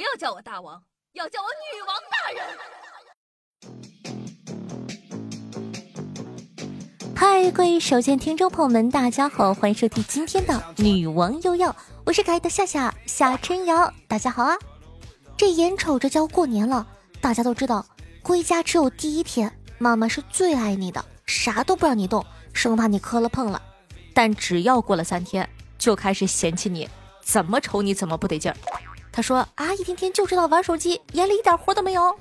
不要叫我大王，要叫我女王大人。嗨，各位手机听众朋友们，大家好，欢迎收听今天的《女王又要》，我是可爱的夏夏夏春瑶，大家好啊！这眼瞅着就要过年了，大家都知道，归家只有第一天，妈妈是最爱你的，啥都不让你动，生怕你磕了碰了。但只要过了三天，就开始嫌弃你，怎么瞅你怎么不得劲儿。他说啊，一天天就知道玩手机，眼里一点活都没有。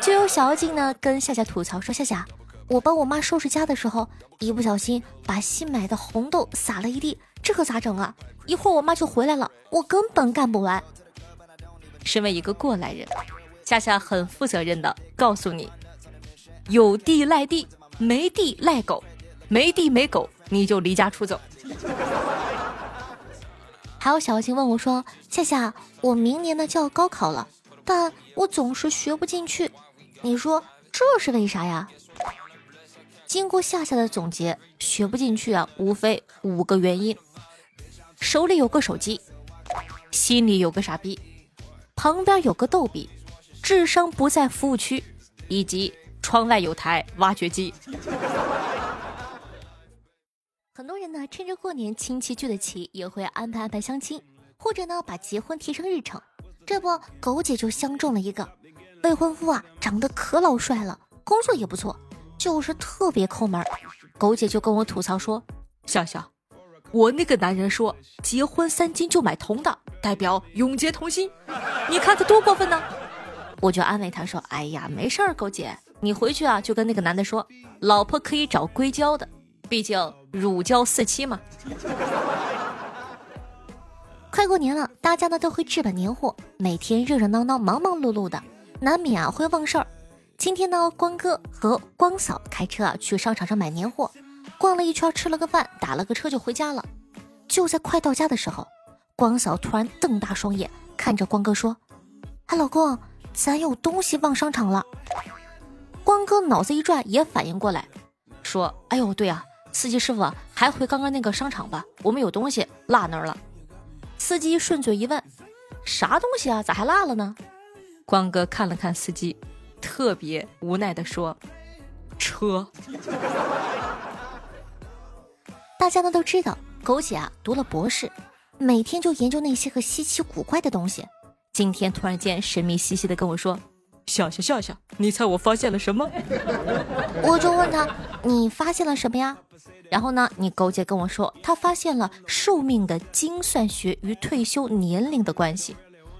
就有小妖精呢跟夏夏吐槽说：夏夏，我帮我妈收拾家的时候，一不小心把新买的红豆撒了一地，这可咋整啊？一会儿我妈就回来了，我根本干不完。身为一个过来人，夏夏很负责任的告诉你：有地赖地，没地赖狗，没地没狗，你就离家出走。还有小新问我说：“夏夏，我明年呢就要高考了，但我总是学不进去，你说这是为啥呀？”经过夏夏的总结，学不进去啊，无非五个原因：手里有个手机，心里有个傻逼，旁边有个逗比，智商不在服务区，以及窗外有台挖掘机。很多人呢，趁着过年亲戚聚得齐，也会安排安排相亲，或者呢把结婚提上日程。这不，狗姐就相中了一个未婚夫啊，长得可老帅了，工作也不错，就是特别抠门。狗姐就跟我吐槽说：“笑笑，我那个男人说结婚三金就买铜的，代表永结同心，你看他多过分呢。”我就安慰他说：“哎呀，没事儿，狗姐，你回去啊就跟那个男的说，老婆可以找硅胶的。”毕竟乳胶四期嘛，快过年了，大家呢都会置办年货，每天热热闹闹、忙忙碌碌的，难免啊会忘事儿。今天呢，光哥和光嫂开车啊去商场上买年货，逛了一圈，吃了个饭，打了个车就回家了。就在快到家的时候，光嫂突然瞪大双眼看着光哥说：“哎，老公，咱有东西忘商场了。”光哥脑子一转，也反应过来，说：“哎呦，对啊。”司机师傅啊，还回刚刚那个商场吧，我们有东西落那儿了。司机顺嘴一问：“啥东西啊？咋还落了呢？”光哥看了看司机，特别无奈的说：“车。”大家呢都知道，狗姐啊读了博士，每天就研究那些个稀奇古怪的东西。今天突然间神秘兮兮的跟我说。笑笑笑笑，你猜我发现了什么？我就问他，你发现了什么呀？然后呢，你狗姐跟我说，她发现了寿命的精算学与退休年龄的关系。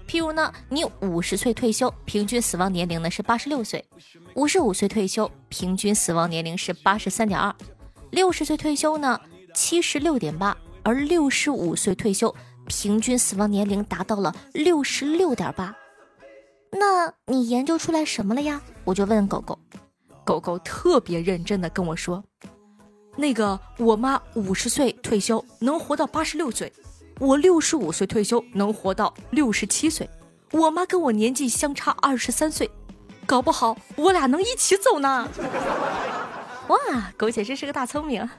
譬如呢，你五十岁退休，平均死亡年龄呢是八十六岁；五十五岁退休，平均死亡年龄是八十三点二；六十岁退休呢，七十六点八；而六十五岁退休，平均死亡年龄达到了六十六点八。那你研究出来什么了呀？我就问狗狗，狗狗特别认真的跟我说，那个我妈五十岁退休能活到八十六岁，我六十五岁退休能活到六十七岁，我妈跟我年纪相差二十三岁，搞不好我俩能一起走呢。哇，狗姐真是个大聪明。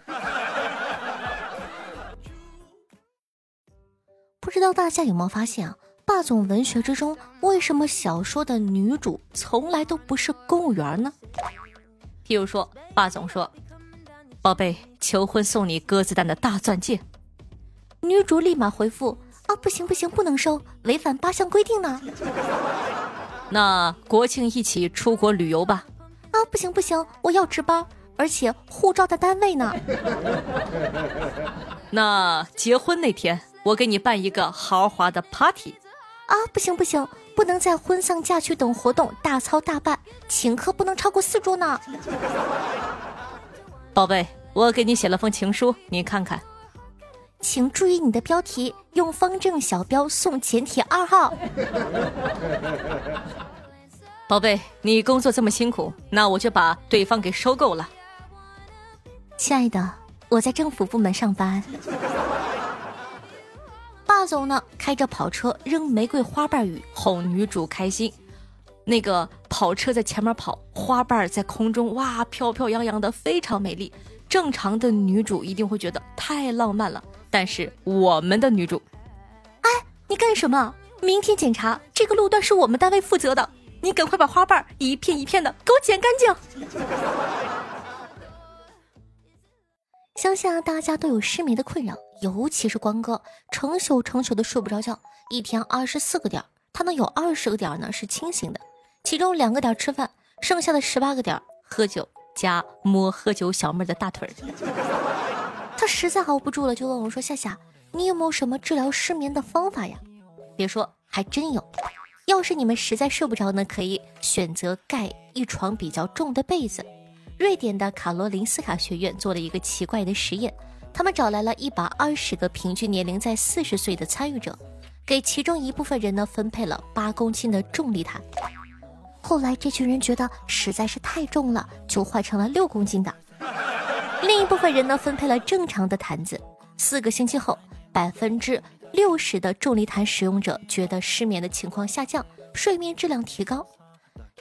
不知道大家有没有发现啊？霸总文学之中，为什么小说的女主从来都不是公务员呢？譬如说，霸总说：“宝贝，求婚送你鸽子蛋的大钻戒。”女主立马回复：“啊，不行不行，不能收，违反八项规定呢。”那国庆一起出国旅游吧？啊，不行不行，我要值班，而且护照在单位呢。那结婚那天，我给你办一个豪华的 party。啊，不行不行，不能在婚丧嫁娶等活动大操大办，请客不能超过四桌呢。宝贝，我给你写了封情书，你看看，请注意你的标题，用方正小标送简体二号。宝贝，你工作这么辛苦，那我就把对方给收购了。亲爱的，我在政府部门上班。霸总呢，开着跑车扔玫瑰花瓣雨哄女主开心。那个跑车在前面跑，花瓣在空中哇飘飘扬扬的，非常美丽。正常的女主一定会觉得太浪漫了，但是我们的女主，哎，你干什么？明天检查这个路段是我们单位负责的，你赶快把花瓣一片一片的给我剪干净。相信啊，大家都有失眠的困扰，尤其是光哥，成宿成宿的睡不着觉，一天二十四个点，他能有二十个点呢是清醒的，其中两个点吃饭，剩下的十八个点喝酒加摸喝酒小妹的大腿他实在熬不住了，就问我说：“夏夏，你有没有什么治疗失眠的方法呀？”别说，还真有。要是你们实在睡不着呢，可以选择盖一床比较重的被子。瑞典的卡罗林斯卡学院做了一个奇怪的实验，他们找来了一百二十个平均年龄在四十岁的参与者，给其中一部分人呢分配了八公斤的重力毯。后来这群人觉得实在是太重了，就换成了六公斤的。另一部分人呢分配了正常的毯子。四个星期后，百分之六十的重力毯使用者觉得失眠的情况下降，睡眠质量提高。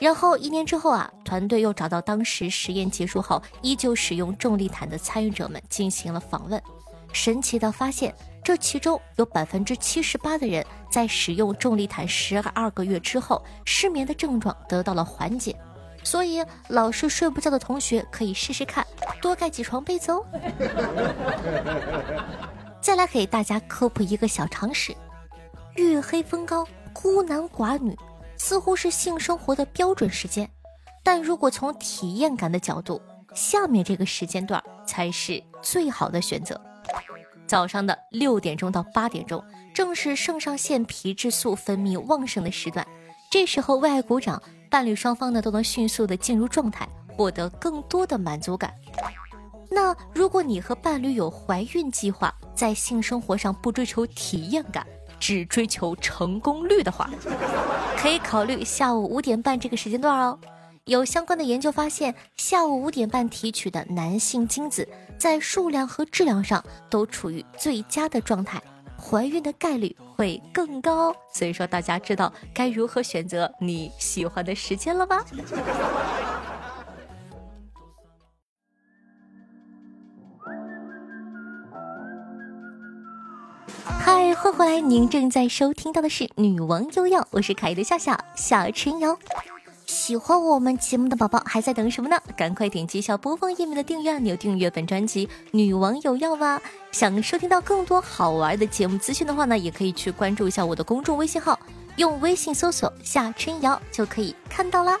然后一年之后啊，团队又找到当时实验结束后依旧使用重力毯的参与者们进行了访问。神奇的发现，这其中有百分之七十八的人在使用重力毯十二个月之后，失眠的症状得到了缓解。所以老是睡不着的同学可以试试看，多盖几床被子哦。再来给大家科普一个小常识：月黑风高，孤男寡女。似乎是性生活的标准时间，但如果从体验感的角度，下面这个时间段才是最好的选择。早上的六点钟到八点钟，正是肾上腺皮质素分泌旺盛的时段，这时候为爱鼓掌，伴侣双方呢都能迅速的进入状态，获得更多的满足感。那如果你和伴侣有怀孕计划，在性生活上不追求体验感。只追求成功率的话，可以考虑下午五点半这个时间段哦。有相关的研究发现，下午五点半提取的男性精子在数量和质量上都处于最佳的状态，怀孕的概率会更高。所以说，大家知道该如何选择你喜欢的时间了吧？嗨，欢迎回来！您正在收听到的是《女王又要》，我是可爱的笑笑小春瑶。喜欢我们节目的宝宝还在等什么呢？赶快点击一下播放页面的订阅按钮，订阅本专辑《女王有药》吧。想收听到更多好玩的节目资讯的话呢，也可以去关注一下我的公众微信号，用微信搜索“夏春瑶”就可以看到啦。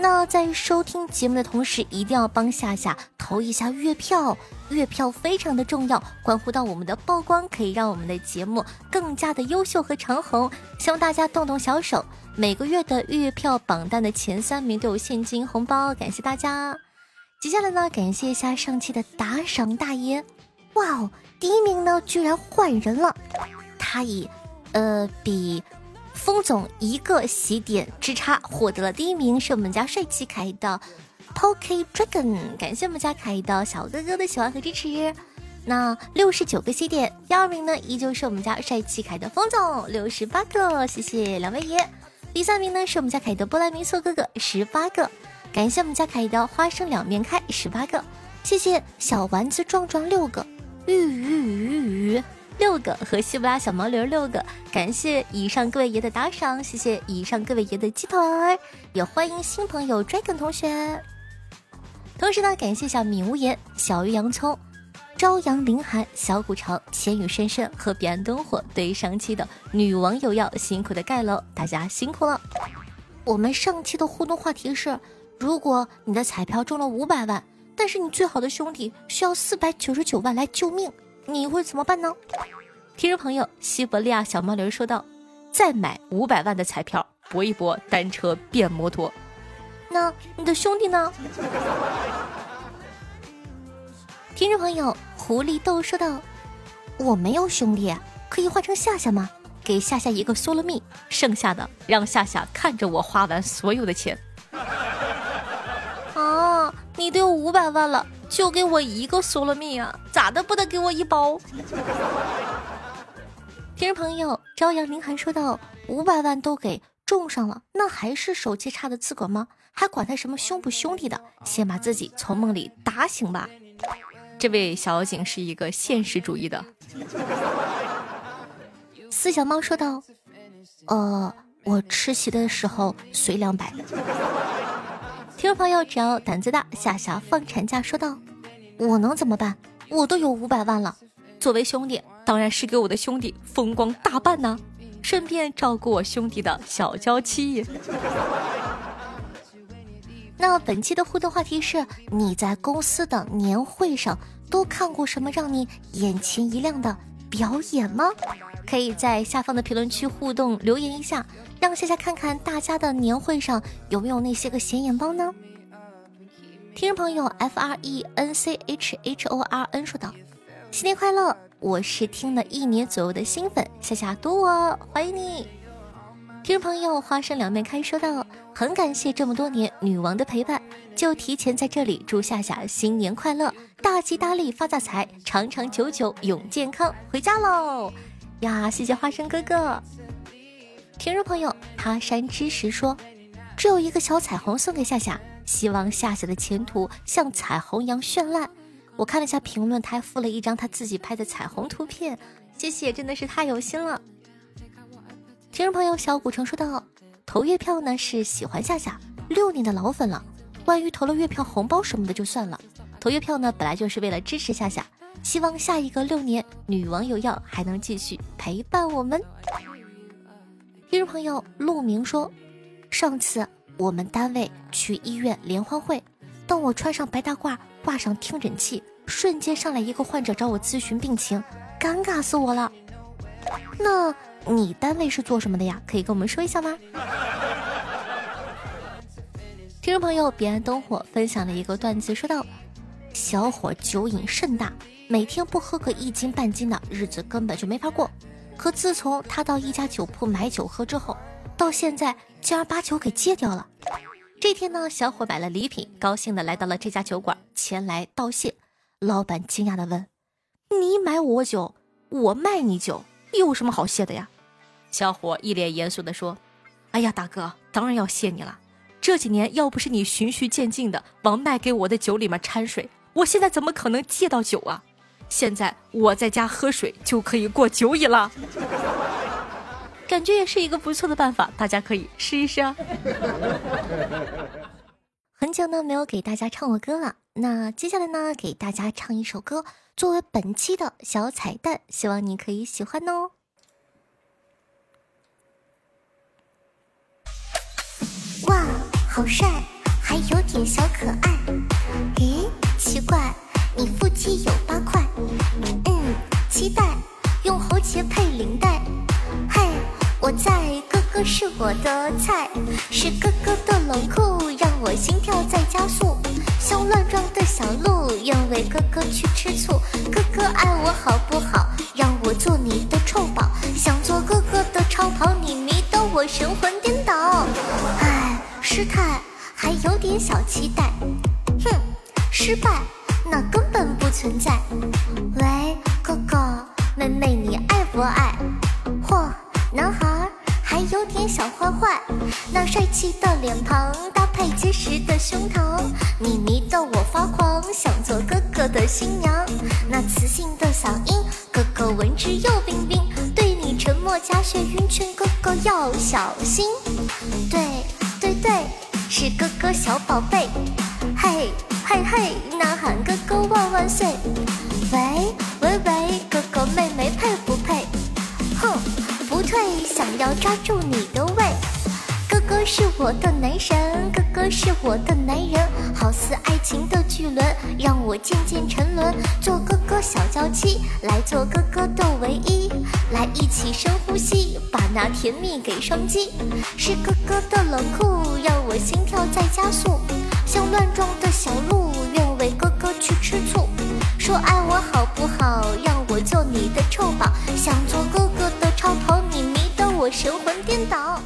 那在收听节目的同时，一定要帮夏夏投一下月票，月票非常的重要，关乎到我们的曝光，可以让我们的节目更加的优秀和长红。希望大家动动小手，每个月的月票榜单的前三名都有现金红包，感谢大家。接下来呢，感谢一下上期的打赏大爷，哇哦，第一名呢居然换人了，他以，呃，比。风总一个喜点之差获得了第一名，是我们家帅气可爱的 Poke Dragon，感谢我们家可爱的小哥哥的喜欢和支持。那六十九个喜点，第二名呢依旧是我们家帅气可爱的风总，六十八个，谢谢两位爷。第三名呢是我们家凯的波兰民宿哥哥，十八个，感谢我们家凯的花生两面开，十八个，谢谢小丸子壮壮六个，鱼鱼鱼鱼。六个和西布拉小毛驴六个，感谢以上各位爷的打赏，谢谢以上各位爷的鸡腿儿，也欢迎新朋友 Dragon 同学。同时呢，感谢小米无言、小鱼洋葱、朝阳凌寒、小古城、千羽深深和彼岸灯火对上期的女王有药辛苦的盖楼，大家辛苦了。我们上期的互动话题是：如果你的彩票中了五百万，但是你最好的兄弟需要四百九十九万来救命。你会怎么办呢？听众朋友，西伯利亚小毛驴说道：“再买五百万的彩票，搏一搏单车变摩托。”那你的兄弟呢？听众朋友，狐狸豆说道：“我没有兄弟，可以换成夏夏吗？给夏夏一个嗦了蜜，剩下的让夏夏看着我花完所有的钱。”啊，你都有五百万了。就给我一个嗦了蜜啊，咋的不得给我一包？听众朋友，朝阳凌寒说道：“五百万都给种上了，那还是手气差的资格吗？还管他什么兄不兄弟的？先把自己从梦里打醒吧。”这位小景是一个现实主义的。四小猫说道：“呃，我吃席的时候随两百。”听众朋友，只要胆子大，夏夏放产假说道：“我能怎么办？我都有五百万了。作为兄弟，当然是给我的兄弟风光大办呢，顺便照顾我兄弟的小娇妻。”那本期的互动话题是：你在公司的年会上都看过什么让你眼前一亮的表演吗？可以在下方的评论区互动留言一下，让夏夏看看大家的年会上有没有那些个显眼包呢？听众朋友 F R E N C H H O R N 说道：“新年快乐！我是听了一年左右的新粉，夏夏多我，欢迎你。”听众朋友，花生两面开说道：“很感谢这么多年女王的陪伴，就提前在这里祝夏夏新年快乐，大吉大利，发大财，长长久久，永健康。回家喽！呀，谢谢花生哥哥。听众朋友，他山之石说：“只有一个小彩虹送给夏夏，希望夏夏的前途像彩虹一样绚烂。”我看了一下评论，他还附了一张他自己拍的彩虹图片，谢谢，真的是太有心了。听众朋友小古城说道：“投月票呢是喜欢夏夏六年的老粉了，关于投了月票红包什么的就算了。投月票呢本来就是为了支持夏夏，希望下一个六年女王有药还能继续陪伴我们。”听众朋友陆明说：“上次我们单位去医院联欢会，当我穿上白大褂，挂上听诊器，瞬间上来一个患者找我咨询病情，尴尬死我了。那。”你单位是做什么的呀？可以跟我们说一下吗？听众朋友彼岸灯火分享了一个段子，说道：小伙酒瘾甚大，每天不喝个一斤半斤的日子根本就没法过。可自从他到一家酒铺买酒喝之后，到现在竟然把酒给戒掉了。这天呢，小伙买了礼品，高兴的来到了这家酒馆，前来道谢。老板惊讶的问：“你买我酒，我卖你酒，有什么好谢的呀？”小伙一脸严肃的说：“哎呀，大哥，当然要谢你了。这几年要不是你循序渐进的往卖给我的酒里面掺水，我现在怎么可能戒到酒啊？现在我在家喝水就可以过酒瘾了，感觉也是一个不错的办法，大家可以试一试啊。很久呢没有给大家唱过歌了，那接下来呢给大家唱一首歌作为本期的小彩蛋，希望你可以喜欢哦。”好帅，还有点小可爱。咦，奇怪，你腹肌有八块。嗯，期待用喉结配领带。嘿，我在，哥哥是我的菜，是哥哥的冷酷让我心跳在加速。像乱撞的小鹿，愿为哥哥去吃醋。哥哥爱想做哥哥的新娘。那磁性的嗓音，哥哥闻之又冰冰。对你沉默加血晕圈，哥哥要小心。对。对对，是哥哥小宝贝，嘿嘿嘿，呐喊哥哥万万岁！喂喂喂，哥哥妹妹配不配？哼，不退，想要抓住你的胃。哥哥是我的男神，哥哥是我的男人，好似爱情的巨轮，让我渐渐沉沦。做哥哥小娇妻，来做哥哥的唯一，来一起深呼吸，把那甜蜜给双击。是哥哥的冷酷，让我心跳在加速，像乱撞的小鹿，愿为哥哥去吃醋。说爱我好不好？让我做你的臭宝，想做哥哥的超跑，你迷得我神魂颠倒。